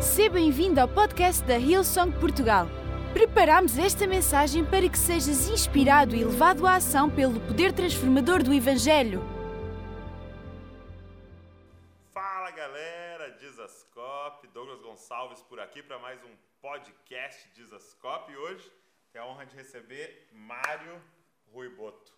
Seja bem-vindo ao podcast da Hillsong Portugal. Preparamos esta mensagem para que sejas inspirado e levado à ação pelo poder transformador do Evangelho. Fala galera, Dizascope, Douglas Gonçalves por aqui para mais um podcast Dizascope. E hoje tenho a honra de receber Mário Ruiboto.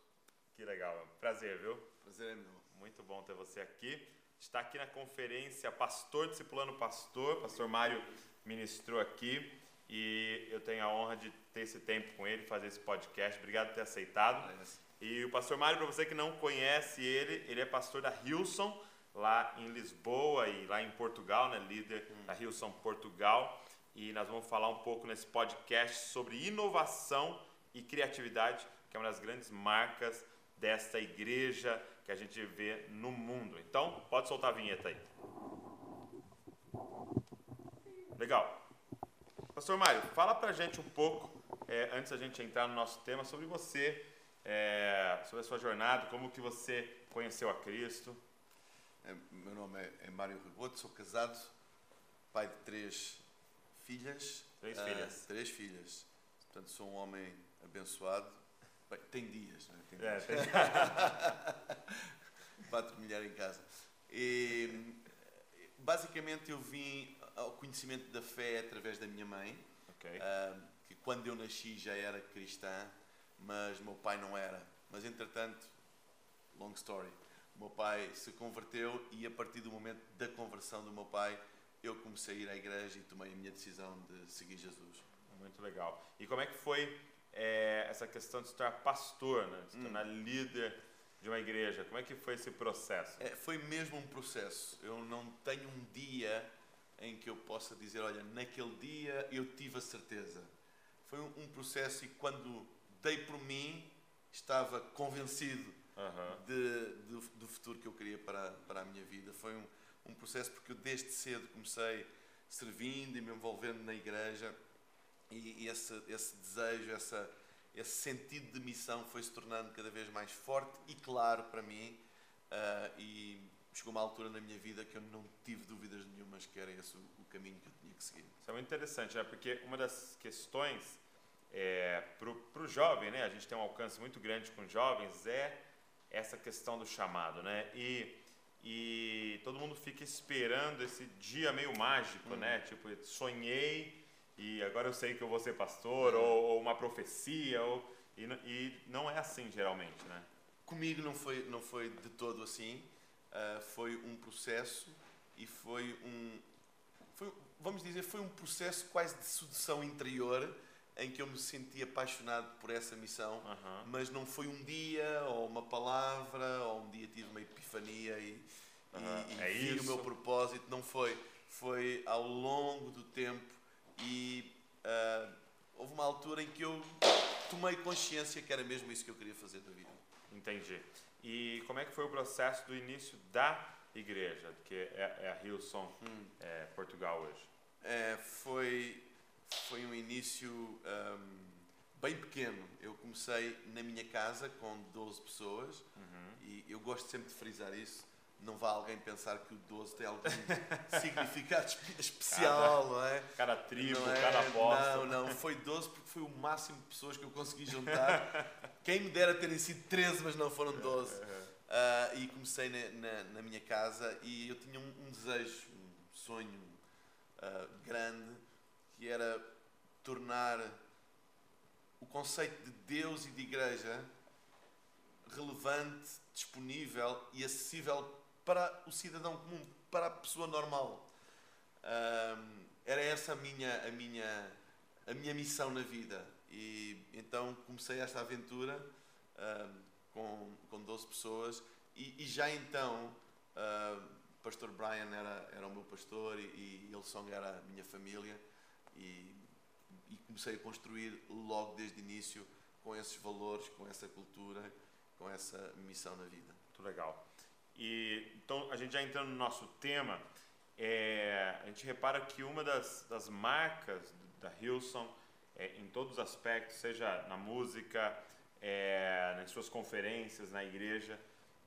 Que legal, prazer, viu? Prazer é meu. Muito bom ter você aqui. Está aqui na conferência Pastor Discipulando Pastor. Pastor Mário ministrou aqui e eu tenho a honra de ter esse tempo com ele, fazer esse podcast. Obrigado por ter aceitado. E o pastor Mário, para você que não conhece ele, ele é pastor da Hilson, lá em Lisboa e lá em Portugal, né? líder da Hilson Portugal. E nós vamos falar um pouco nesse podcast sobre inovação e criatividade, que é uma das grandes marcas desta igreja que a gente vê no mundo. Então, pode soltar a vinheta aí. Legal. Pastor Mário, fala pra gente um pouco, é, antes da gente entrar no nosso tema, sobre você, é, sobre a sua jornada, como que você conheceu a Cristo. É, meu nome é, é Mário Rigoto, sou casado, pai de três filhas. Três Ah, filhas. Três filhas. Portanto, sou um homem abençoado. Bem, tem dias, não é? Tem É, dias. tem- Quatro mulheres em casa. E, basicamente, eu vim ao conhecimento da fé através da minha mãe. ok. Ah, que quando eu nasci já era cristã, mas meu pai não era. Mas entretanto, long story, meu pai se converteu e a partir do momento da conversão do meu pai, eu comecei a ir à igreja e tomei a minha decisão de seguir Jesus. Muito legal. E como é que foi é, essa questão de se tornar pastor, né? de se tornar líder de uma igreja? Como é que foi esse processo? É, foi mesmo um processo. Eu não tenho um dia em que eu possa dizer, olha, naquele dia eu tive a certeza. Foi um, um processo e quando dei por mim, estava convencido de, do, do futuro que eu queria para, para a minha vida. Foi um, um processo porque eu desde cedo comecei servindo e me envolvendo na igreja e, e esse, esse desejo, essa, esse sentido de missão foi se tornando cada vez mais forte e claro para mim ah, e chegou uma altura na minha vida que eu não tive dúvidas nenhumas que era esse o, o caminho que eu tinha que seguir. Isso é muito interessante, né? Porque uma das questões é, para o jovem, né? A gente tem um alcance muito grande com jovens, é essa questão do chamado, né? E, e todo mundo fica esperando esse dia meio mágico, né? Tipo, sonhei e agora eu sei que eu vou ser pastor, ou, ou uma profecia, ou, e, e não é assim geralmente, né? Comigo não foi, não foi de todo assim. Ah, foi um processo e foi um. Foi, vamos dizer, foi um processo quase de sedução interior em que eu me senti apaixonado por essa missão. Aham. Mas não foi um dia, ou uma palavra, ou um dia tive uma epifania e, e- Aham, e é vi isso. o meu propósito. Não foi. Foi ao longo do tempo e ah, houve uma altura em que eu tomei consciência que era mesmo isso que eu queria fazer da vida. Entendi. E como é que foi o processo do início da igreja, que é, é a Hillsong é, Portugal hoje? É, foi, foi um início ahm, bem pequeno. Eu comecei na minha casa com 12 pessoas e eu gosto sempre de frisar isso. Não vá alguém pensar que o 12 tem algum significado espe- especial, não é? Cada tribo, Não é? cada apóstolo. Não, não, foi 12 porque foi o máximo de pessoas que eu consegui juntar. Quem me dera terem sido 13, mas não foram 12. Ah, e comecei na, na- na minha casa e eu tinha um, um desejo, um sonho ah, grande, que era tornar o conceito de Deus e de igreja relevante, disponível e acessível para o cidadão comum, para a pessoa normal. Ahm, era essa a minha, a, minha, a minha missão na vida. E então comecei esta aventura ahm, com, com 12 pessoas e, e já então ah, pastor Brian era, era o meu pastor e, e Hillsong era a minha família e, e comecei a construir logo desde o início com esses valores, com essa cultura, com essa missão na vida. Muito legal. E então a gente já entrando no nosso tema, é, a gente repara que uma das, das marcas da Hillsong, é, em todos os aspectos, seja na música, é, nas suas conferências, na igreja,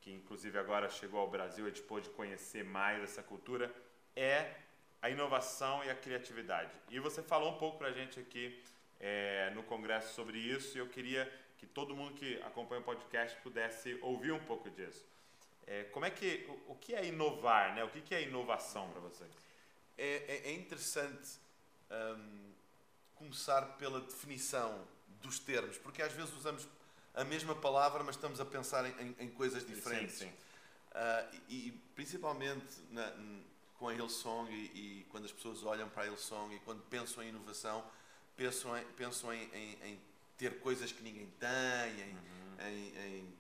que inclusive agora chegou ao Brasil, a gente pôde conhecer mais essa cultura, é a inovação e a criatividade. E você falou um pouco para a gente aqui é, no congresso sobre isso e eu queria que todo mundo que acompanha o podcast pudesse ouvir um pouco disso. É, como é que o, o, que é inovar, né? O que, que é inovação para vocês? É, é, é interessante um, começar pela definição dos termos, porque às vezes usamos a mesma palavra, mas estamos a pensar em, em coisas diferentes. Sim, sim. Uh, e, e, principalmente na, com a Hillsong e, e, quando as pessoas olham para a Hillsong e quando pensam em inovação, pensam em, pensam em, em, em ter coisas que ninguém tem, uhum. em,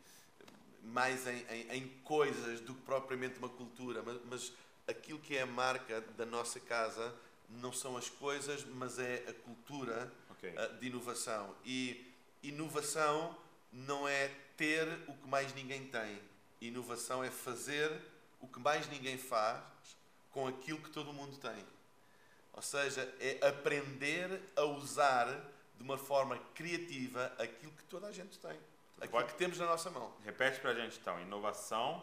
mais em, coisas do que propriamente uma cultura, mas, mas aquilo que é a marca da nossa casa não são as coisas, mas é a cultura okay. uh, de inovação. E inovação não é ter o que mais ninguém tem. Inovação é fazer o que mais ninguém faz com aquilo que todo mundo tem. Ou seja, é aprender a usar de uma forma criativa aquilo que toda a gente tem. Aquilo Pode... que temos na nossa mão. Repete para a gente então. Inovação.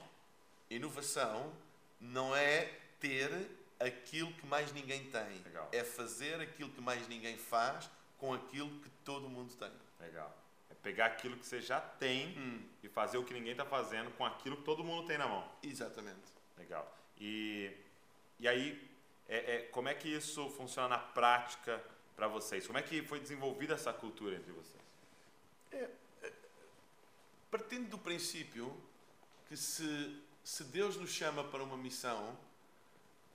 Inovação não é ter aquilo que mais ninguém tem. Legal. É fazer aquilo que mais ninguém faz com aquilo que todo mundo tem. Legal. É pegar aquilo que você já tem hum. e fazer o que ninguém está fazendo com aquilo que todo mundo tem na mão. Exatamente. Legal. E, e aí, é, é, como é que isso funciona na prática para vocês? Como é que foi desenvolvida essa cultura entre vocês? É, é, partindo do princípio que se, se Deus nos chama para uma missão,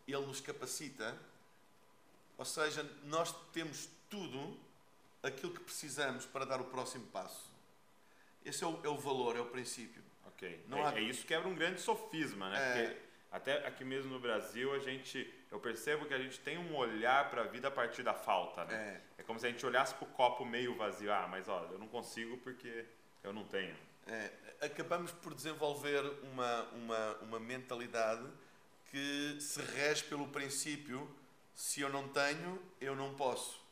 Ele nos capacita, ou seja, nós temos tudo aquilo que precisamos para dar o próximo passo. Esse é o, é o valor, é o princípio. Ok. Não é, há... é isso que quebra um grande sofisma, né? É... Porque até aqui mesmo no Brasil, a gente, eu percebo que a gente tem um olhar para a vida a partir da falta, né? É. é como se a gente olhasse para o copo meio vazio. Ah, mas olha, eu não consigo porque eu não tenho. É, acabamos por desenvolver uma, uma, uma mentalidade que se rege pelo princípio se eu não tenho, eu não posso.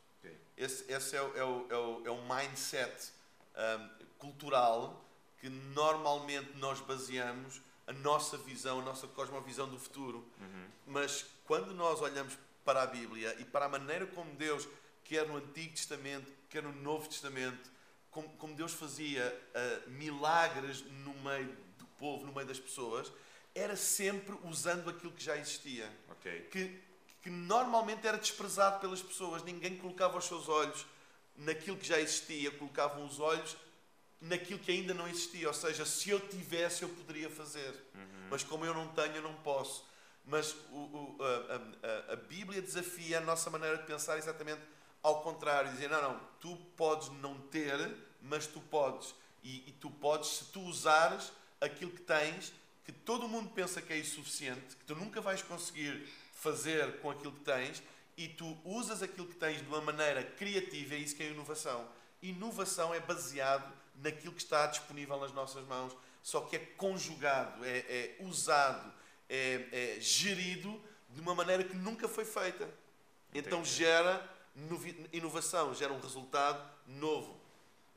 Esse, esse é, o, é, o, é, o, é o mindset um, cultural que normalmente nós baseamos a nossa visão, a nossa cosmovisão do futuro. Uhum. Mas quando nós olhamos para a Bíblia e para a maneira como Deus, quer no Antigo Testamento, quer no Novo Testamento, como, como Deus fazia uh, milagres no meio do povo, no meio das pessoas, era sempre usando aquilo que já existia. Okay. Que que normalmente era desprezado pelas pessoas. Ninguém colocava os seus olhos naquilo que já existia, colocavam os olhos naquilo que ainda não existia. Ou seja, se eu tivesse, eu poderia fazer. Uhum. Mas como eu não tenho, eu não posso. Mas o, o, a, a, a, Bíblia desafia a nossa maneira de pensar exatamente ao contrário. Dizer, não, não, tu podes não ter, mas tu podes. E, e tu podes, se tu usares aquilo que tens, que todo mundo pensa que é insuficiente, que tu nunca vais conseguir fazer com aquilo que tens e tu usas aquilo que tens de uma maneira criativa, é isso que é inovação. Inovação é baseado naquilo que está disponível nas nossas mãos, só que é conjugado, é, é usado, é, é, gerido de uma maneira que nunca foi feita. Então gera inovação, gera um resultado novo.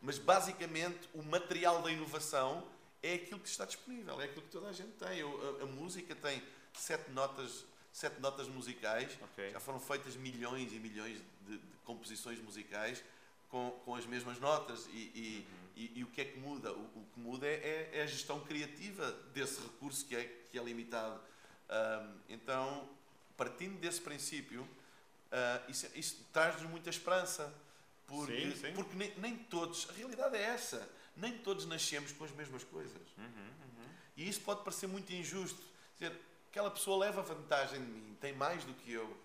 Mas basicamente o material da inovação é aquilo que está disponível, é aquilo que toda a gente tem. A, a música tem sete notas sete notas musicais. Okay. Já foram feitas milhões e milhões de, de composições musicais com, com, as mesmas notas. E, e, uhum. e, e, o que é que muda? O, o que muda é, é, a gestão criativa desse recurso que é, que é limitado. Um, então, partindo desse princípio, uh, isso, isso traz-nos muita esperança. Porque, sim, sim. porque nem, nem, todos, a realidade é essa, nem todos nascemos com as mesmas coisas. Uhum, uhum. E isso pode parecer muito injusto. Quer dizer, aquela pessoa leva vantagem de mim, tem mais do que eu.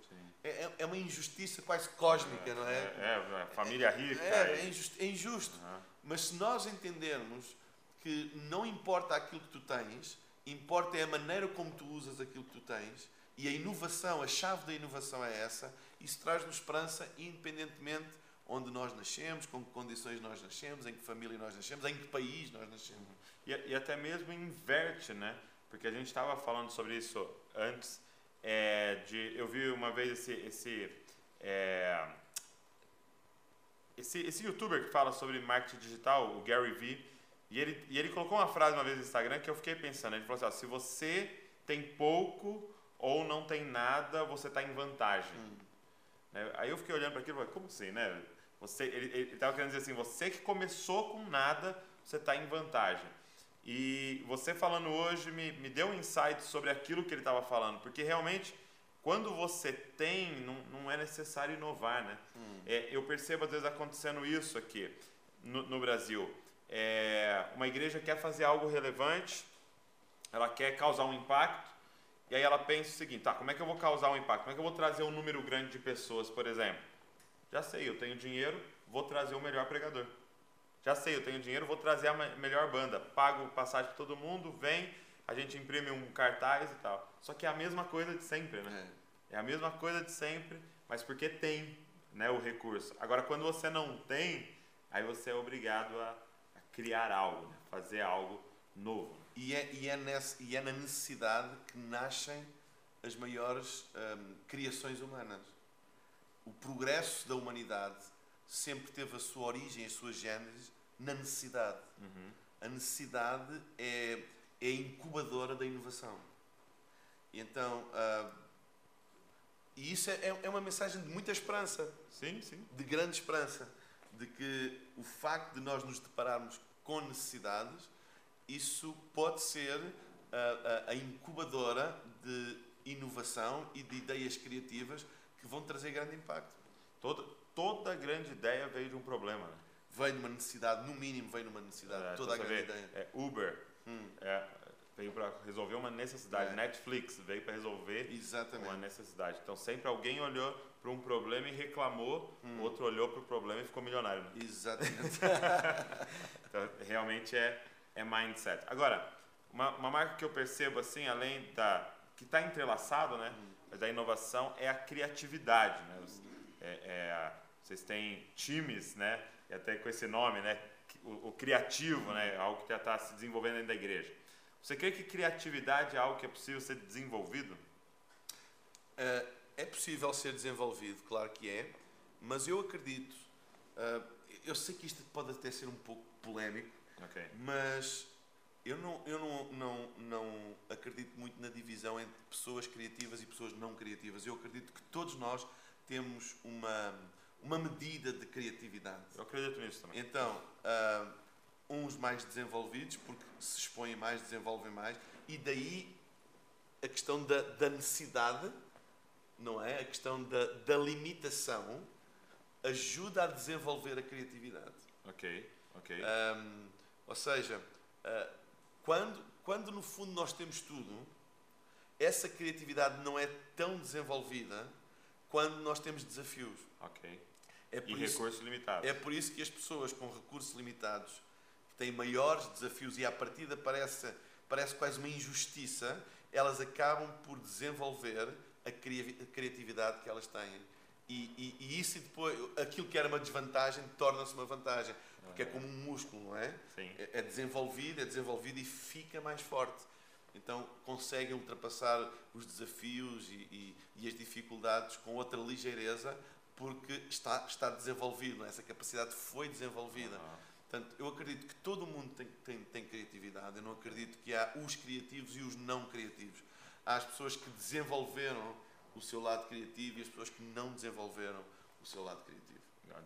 É, é, é, uma injustiça quase cósmica, é, não é? É, é família rica. É, é injusto. É injusto. Uhum. Mas se nós entendermos que não importa aquilo que tu tens, importa é a maneira como tu usas aquilo que tu tens, e a inovação, a chave da inovação é essa, isso traz-nos esperança independentemente onde nós nascemos, com que condições nós nascemos, em que família nós nascemos, em que país nós nascemos. E, e até mesmo inverte, né? porque a gente estava falando sobre isso antes. É, de, eu vi uma vez esse, esse, é, esse, esse youtuber que fala sobre marketing digital, o Gary Vee, e ele, e ele colocou uma frase uma vez no Instagram que eu fiquei pensando. Ele falou assim: ó, se você tem pouco ou não tem nada, você está em vantagem. Hum. Né? Aí eu fiquei olhando para aquilo e falei, como assim, né? Você, ele estava querendo dizer assim, você que começou com nada, você está em vantagem. E você falando hoje me, me deu um insight sobre aquilo que ele estava falando, porque realmente, quando você tem, não, não é necessário inovar, né? Hum. É, eu percebo às vezes acontecendo isso aqui no, no Brasil. É, uma igreja quer fazer algo relevante, ela quer causar um impacto, e aí ela pensa o seguinte, tá, como é que eu vou causar um impacto? Como é que eu vou trazer um número grande de pessoas, por exemplo? Já sei, eu tenho dinheiro, vou trazer o melhor pregador. Já sei, eu tenho dinheiro, vou trazer a melhor banda. Pago passagem para todo mundo, vem, a gente imprime um cartaz e tal. Só que é a mesma coisa de sempre, né? É, é a mesma coisa de sempre, mas porque tem né, o recurso. Agora, quando você não tem, aí você é obrigado a, a criar algo, né? fazer algo novo. E é, e, é nesse, e é na necessidade que nascem as maiores hum, criações humanas. O progresso da humanidade sempre teve a sua origem, a sua gênese na necessidade. Uhum. A necessidade é, é incubadora da inovação. E então, uh, e isso é, é uma mensagem de muita esperança. Sim, sim. De grande esperança. De que o facto de nós nos depararmos com necessidades, isso pode ser a, a, a incubadora de inovação e de ideias criativas que vão trazer grande impacto. Toda, toda grande ideia veio de um problema. Né? Veio de uma necessidade, no mínimo veio de uma necessidade. É, toda a grande ideia. É, Uber hum. é, veio para resolver uma necessidade. É. Netflix veio para resolver Exatamente. uma necessidade. Então sempre alguém olhou para um problema e reclamou, hum. outro olhou para o problema e ficou milionário. Né? Exatamente. então realmente é, é mindset. Agora, uma, uma marca que eu percebo assim, além da que está entrelaçado, né, hum. da inovação, é a criatividade, né? É, é, vocês têm times, né? E até com esse nome, né? O, o criativo, né? Algo que já está se desenvolvendo dentro da igreja. Você crê que criatividade é algo que é possível ser desenvolvido? Uh, é possível ser desenvolvido, claro que é, mas eu acredito. Uh, eu sei que isto pode até ser um pouco polémico, okay. mas eu não, eu não, não, não acredito muito na divisão entre pessoas criativas e pessoas não criativas. Eu acredito que todos nós temos uma, uma medida de criatividade. Eu acredito nisso também. Então, uh, uns mais desenvolvidos, porque se expõem mais, desenvolvem mais, e daí a questão da, da necessidade, não é? A questão da, da limitação ajuda a desenvolver a criatividade. Ok, ok. Um, ou seja, uh, quando, quando no fundo nós temos tudo, essa criatividade não é tão desenvolvida quando nós temos desafios. Ok. É e isso, recursos limitados. É por isso que as pessoas com recursos limitados que têm maiores desafios e à partida parece, parece quase uma injustiça, elas acabam por desenvolver a criatividade que elas têm. E, e, e isso depois, aquilo que era uma desvantagem, torna-se uma vantagem. Porque é como um músculo, não é? Sim. É, é desenvolvido, é desenvolvido e fica mais forte. Então conseguem ultrapassar os desafios e, e, e, as dificuldades com outra ligeireza porque está, está desenvolvido, essa capacidade foi desenvolvida. Uhum. Portanto, eu acredito que todo mundo tem, tem, tem criatividade, eu não acredito que há os criativos e os não criativos. Há as pessoas que desenvolveram o seu lado criativo e as pessoas que não desenvolveram o seu lado criativo.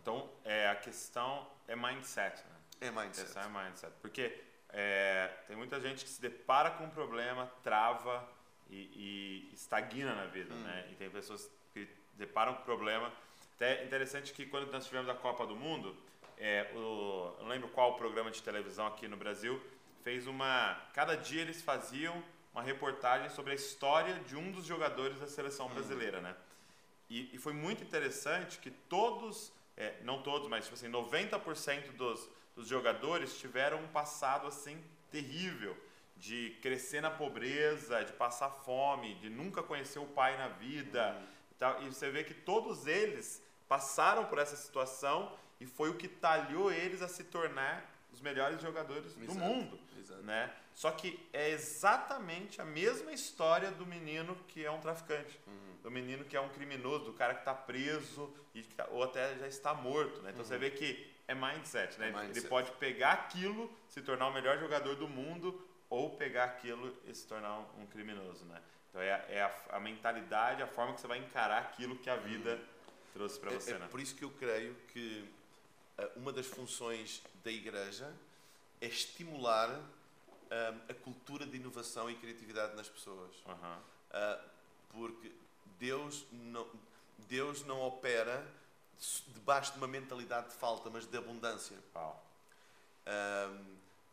Então, é, a questão é mindset. Né? É mindset. A questão é mindset. Porque é, tem muita gente que se depara com um problema, trava e, e estagna na vida, hum. né? E tem pessoas que deparam com problema. Até interessante que quando nós tivemos a Copa do Mundo, é, o, eu não lembro qual programa de televisão aqui no Brasil, fez uma. Cada dia eles faziam uma reportagem sobre a história de um dos jogadores da seleção hum. brasileira, né? E, e foi muito interessante que todos, é, não todos, mas tipo assim, 90% dos os jogadores tiveram um passado assim terrível de crescer na pobreza, de passar fome, de nunca conhecer o pai na vida. Uhum. E você vê que todos eles passaram por essa situação e foi o que talhou eles a se tornar os melhores jogadores Exato. do mundo, Exato. né? Só que é exatamente a mesma história do menino que é um traficante, uhum. do menino que é um criminoso, do cara que está preso e tá, ou até já está morto, né? Então uhum. você vê que é mindset, né? É mindset. Ele pode pegar aquilo, se tornar o melhor jogador do mundo, ou pegar aquilo e se tornar um, criminoso, né? Então é, é a, a, mentalidade, a forma que você vai encarar aquilo que a vida hum. trouxe para você. É, é né? por isso que eu creio que uma das funções da igreja é estimular uh, a cultura de inovação e criatividade nas pessoas. Uhum. Uh, porque Deus não, Deus não opera debaixo de uma mentalidade de falta, mas de abundância. Wow.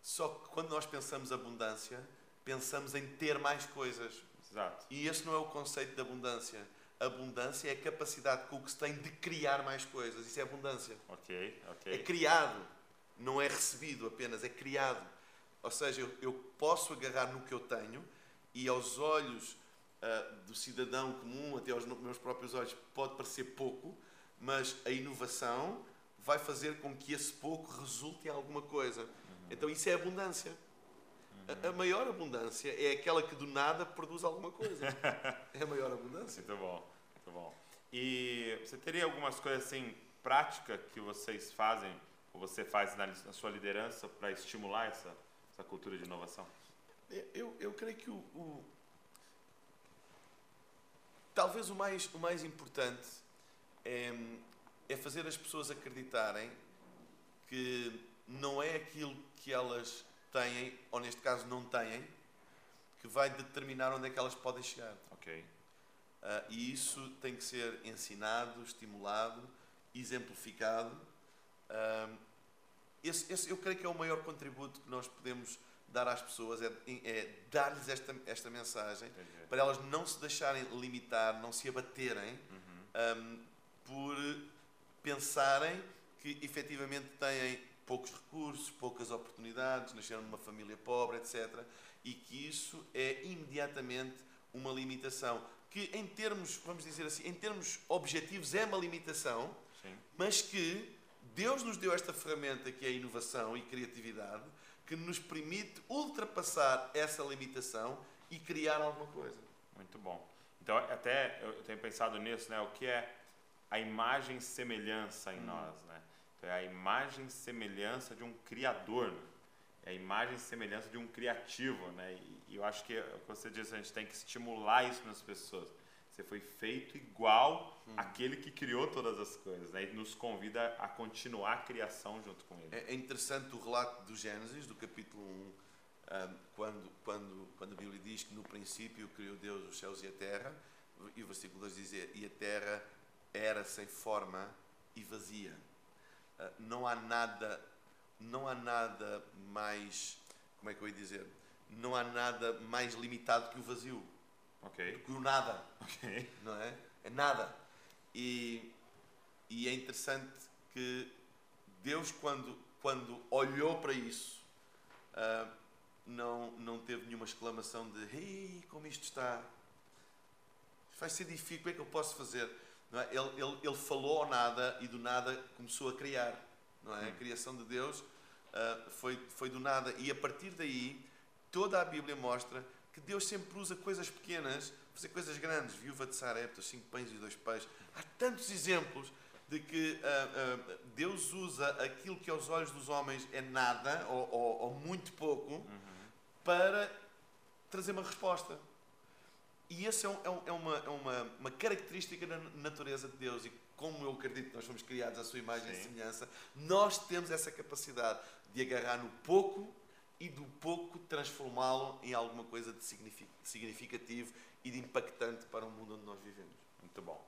só que quando nós pensamos abundância, pensamos em ter mais coisas. Exato. E esse não é o conceito de abundância. Abundância é a capacidade com que se tem de criar mais coisas. Isso é abundância. Ok, ok. É criado, não é recebido apenas, é criado. Ou seja, eu, eu posso agarrar no que eu tenho e aos olhos uh, do cidadão comum, até aos meus próprios olhos, pode parecer pouco, mas a inovação vai fazer com que esse pouco resulte em alguma coisa. Uhum. Então isso é abundância. Uhum. A, a, maior abundância é aquela que do nada produz alguma coisa. é a maior abundância. Muito bom, bom. E você teria algumas coisas assim práticas que vocês fazem ou você faz na, na sua liderança para estimular essa, essa cultura de inovação? Eu, eu creio que o, o talvez o mais, o mais importante é, é fazer as pessoas acreditarem que não é aquilo que elas têm, ou neste caso não têm, que vai determinar onde é que elas podem chegar. Ok. Uh, e isso tem que ser ensinado, estimulado, exemplificado. Uh, esse, esse, eu creio que é o maior contributo que nós podemos dar às pessoas, é, é dar-lhes esta, esta mensagem, para elas não se deixarem limitar, não se abaterem uhum. um, por pensarem que efetivamente têm poucos recursos, poucas oportunidades, nasceram numa família pobre, etc. E que isso é imediatamente uma limitação. Que em termos, vamos dizer assim, em termos objetivos é uma limitação, Sim. mas que Deus nos deu esta ferramenta que é a inovação e criatividade que nos permite ultrapassar essa limitação e criar alguma coisa. Muito bom. Então, até eu tenho pensado nisso, né? O que é a imagem semelhança em hum. nós, né? Então, é a imagem semelhança de um criador, né? É a imagem e semelhança de um criativo, né? E, eu acho que, é o que você disse, a gente tem que estimular isso nas pessoas. Você foi feito igual hum. àquele que criou todas as coisas, né? E nos convida a continuar a criação junto com ele. É, é interessante o relato do Gênesis, do capítulo 1, um, quando, quando, quando a Bíblia diz que no princípio criou Deus os céus e a terra, e o versículo 2 diz: E a terra era sem forma e vazia. Uh, não há nada, não há nada mais, como é que eu ia dizer? Não há nada mais limitado que o vazio okay. do que o nada. Okay. Não é? É nada. E, e é interessante que Deus, quando, quando olhou para isso, uh, não, não teve nenhuma exclamação de Ei, como isto está. Vai ser difícil, como é que eu posso fazer? É? ele, ele, ele falou ao nada e do nada começou a criar. Não é? A criação de Deus uh, foi, foi do nada. E a partir daí, toda a Bíblia mostra que Deus sempre usa coisas pequenas para fazer coisas grandes. Viúva de Sarepta, cinco pães e dois peixes. Há tantos exemplos de que uh, uh, Deus usa aquilo que aos olhos dos homens é nada ou, ou, ou muito pouco uhum. para trazer uma resposta. E essa é, um, é, uma, é uma, uma, característica da natureza de Deus. E como eu acredito que nós fomos criados à sua imagem Sim. e semelhança, nós temos essa capacidade de agarrar no pouco e do pouco transformá-lo em alguma coisa de significativo e de impactante para o mundo onde nós vivemos. Muito bom.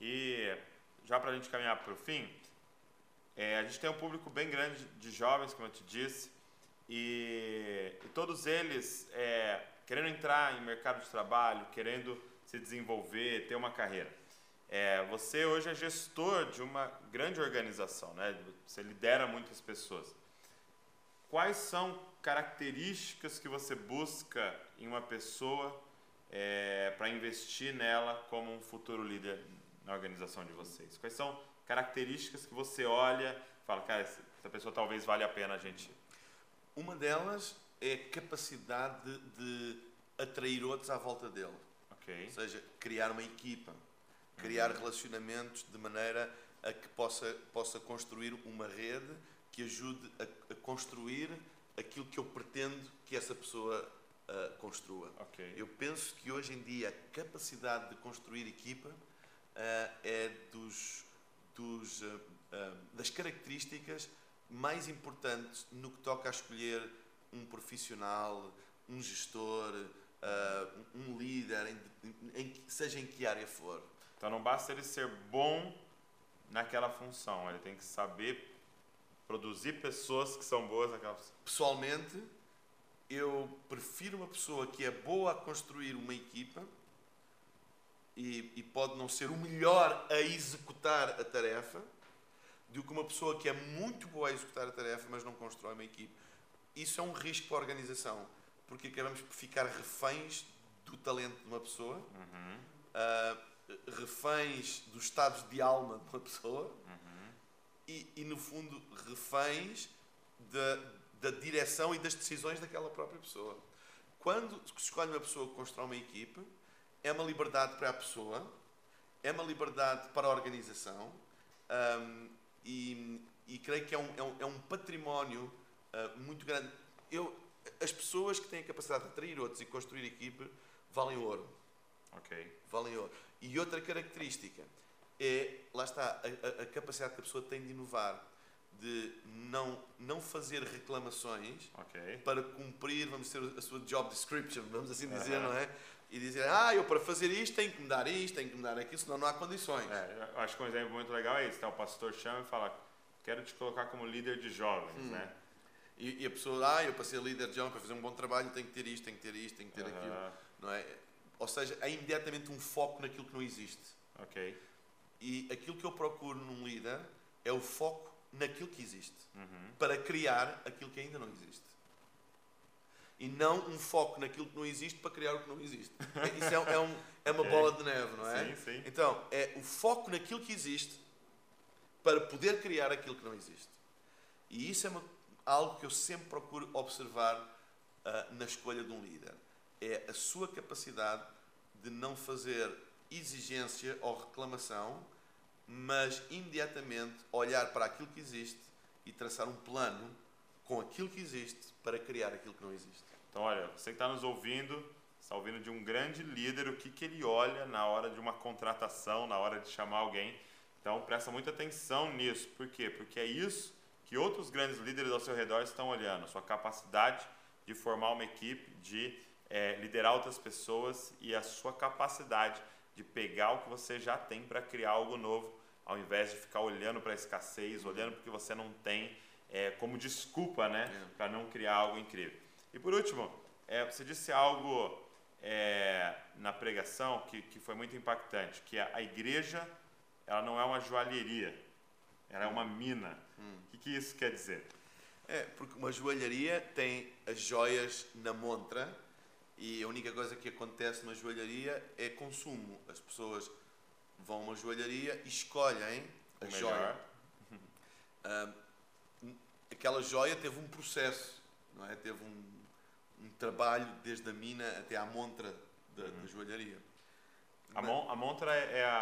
E já para a gente caminhar para o fim, é, a gente tem um público bem grande de jovens, como eu te disse, e, e todos eles é, querendo entrar em mercado de trabalho, querendo se desenvolver, ter uma carreira. É, você hoje é gestor de uma grande organização, né? você lidera muitas pessoas. Quais são características que você busca em uma pessoa é, para investir nela como um futuro líder na organização de vocês? Quais são características que você olha e fala, cara, essa pessoa talvez valha a pena a gente. Uma delas é a capacidade de, de atrair outros à volta dele. Okay. Ou seja, criar uma equipa, criar relacionamentos de maneira a que possa, possa construir uma rede que ajude a, a construir aquilo que eu pretendo que essa pessoa uh, construa. Ok. Eu penso que hoje em dia a capacidade de construir equipa uh, é dos, dos, uh, das características mais importantes no que toca a escolher um profissional, um gestor, um líder, em, em, seja em que área for. Então não basta ele ser bom naquela função, ele tem que saber produzir pessoas que são boas naquela função. Pessoalmente, eu prefiro uma pessoa que é boa a construir uma equipa e, e, pode não ser o melhor a executar a tarefa do que uma pessoa que é muito boa a executar a tarefa, mas não constrói uma equipe. Isso é um risco para a organização, porque acabamos por ficar reféns do talento de uma pessoa, uhum. uh, reféns dos estados de alma de uma pessoa uhum. e, e, no fundo, reféns da, da direção e das decisões daquela própria pessoa. Quando se escolhe uma pessoa que constrói uma equipe, é uma liberdade para a pessoa, é uma liberdade para a organização um, e, e, creio que é um, é um, é um património uh, muito grande. Eu, as pessoas que têm a capacidade de atrair outros e construir equipe valem ouro. Ok. Valem ouro. E outra característica é, lá está, a, a, capacidade que a pessoa tem de inovar de não, não fazer reclamações okay. para cumprir, vamos dizer, a sua job description, vamos assim dizer, uhum. não é? E dizer, ah, eu para fazer isto tenho que me dar isto, tenho que me dar aquilo, senão não há condições. É, acho que um exemplo muito legal é esse, tá? o pastor chama e fala, quero te colocar como líder de jovens, hum. né? E, e, a pessoa, ah, eu para ser líder de jovens, para fazer um bom trabalho, tenho que ter isto, tenho que ter isto, tenho que ter uhum. aquilo, não é? Ou seja, há imediatamente um foco naquilo que não existe. Ok. E aquilo que eu procuro num líder é o foco naquilo que existe, uhum. para criar aquilo que ainda não existe. E não um foco naquilo que não existe para criar o que não existe. Isso é, é, um, é uma bola de neve, não é? Sim, sim. Então, é o foco naquilo que existe para poder criar aquilo que não existe. E isso é uma, algo que eu sempre procuro observar uh, na escolha de um líder. É a sua capacidade de não fazer exigência ou reclamação mas imediatamente olhar para aquilo que existe e traçar um plano com aquilo que existe para criar aquilo que não existe. Então, olha, você que está nos ouvindo, está ouvindo de um grande líder, o que, que ele olha na hora de uma contratação, na hora de chamar alguém. Então, presta muita atenção nisso. Por quê? Porque é isso que outros grandes líderes ao seu redor estão olhando, a sua capacidade de formar uma equipe, de é, liderar outras pessoas e a sua capacidade de pegar o que você já tem para criar algo novo ao invés de ficar olhando para a escassez, olhando porque você não tem é, como desculpa, né, é. para não criar algo incrível. E por último, é, você disse algo é, na pregação que, que foi muito impactante, que a, a, igreja ela não é uma joalheria, ela é uma mina. Hum. O que, que isso quer dizer? É, porque uma joalharia tem as joias na montra e a única coisa que acontece numa joalharia é consumo. As pessoas vão a uma joalharia e escolhem a o joia. Um, aquela joia teve um processo, não é? Teve um, um trabalho desde a mina até à montra da, uhum. da joalharia. A, mon, a montra é, é a,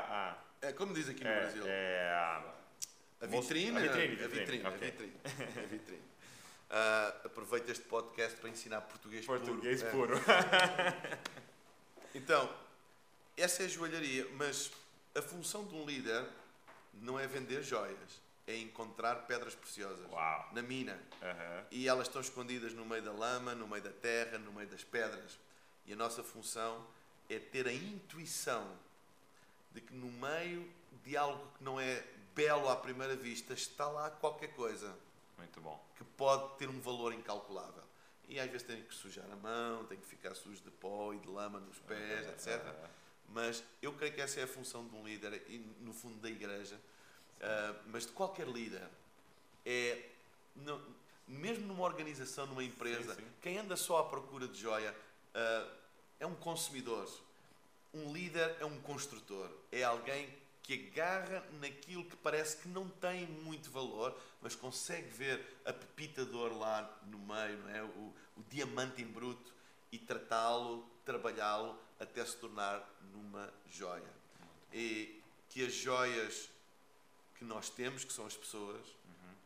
a, É como diz aqui no é, Brasil. É a... A vitrine, a vitrine, vitrine, a vitrine, a vitrine, a vitrine. Uh, aproveito este podcast para ensinar português, português puro. Português puro. É. então, essa é a joalharia, mas a função de um líder não é vender joias, é encontrar pedras preciosas Uau. na mina. Uhum. E elas estão escondidas no meio da lama, no meio da terra, no meio das pedras. E a nossa função é ter a intuição de que no meio de algo que não é belo à primeira vista está lá qualquer coisa. Muito bom. Que pode ter um valor incalculável. E às vezes tem que sujar a mão, tem que ficar sujo de pó e de lama nos pés, uhum. etc. Uhum mas eu creio que essa é a função de um líder e, no fundo, da igreja, uh, mas de qualquer líder. É, não, mesmo numa organização, numa empresa, sim, sim. quem anda só à procura de joia uh, é um consumidor. Um líder é um construtor. É alguém que agarra naquilo que parece que não tem muito valor, mas consegue ver a pepita de ouro lá no meio, é? o, o diamante em bruto, e tratá-lo, trabalhá-lo até se tornar numa joia. E que as joias que nós temos, que são as pessoas,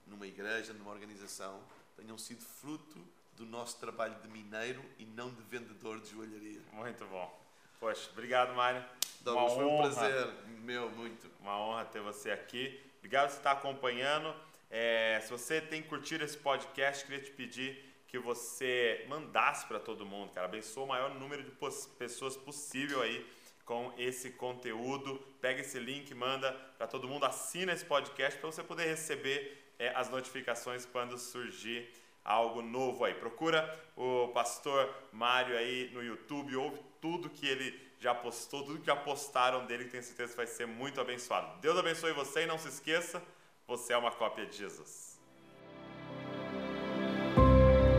numa igreja, numa organização, tenham sido fruto do nosso trabalho de mineiro e não de vendedor de joalharia. Muito bom. Poxa, obrigado, Mário. Douglas, foi um prazer, meu, muito. Uma honra ter você aqui. Obrigado por estar acompanhando. É, se você tem curtido esse podcast, queria te pedir que você mandasse para todo mundo, cara. Abençoa o maior número de pessoas possível aí com esse conteúdo. Pega esse link, manda para todo mundo, assina esse podcast para você poder receber é, as notificações quando surgir algo novo aí. Procura o pastor Mário aí no YouTube, ouve tudo que ele já postou, tudo que já postaram dele, que tenho certeza que vai ser muito abençoado. Deus abençoe você e não se esqueça, você é uma cópia de Jesus.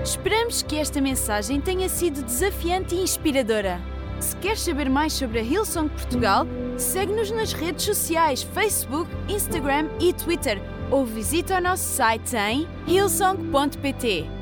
Esperamos que esta mensagem tenha sido desafiante e inspiradora. Se queres saber mais sobre a Hillsong Portugal, segue-nos nas redes sociais Facebook, Instagram e Twitter ou visita o nosso site em hillsong.pt.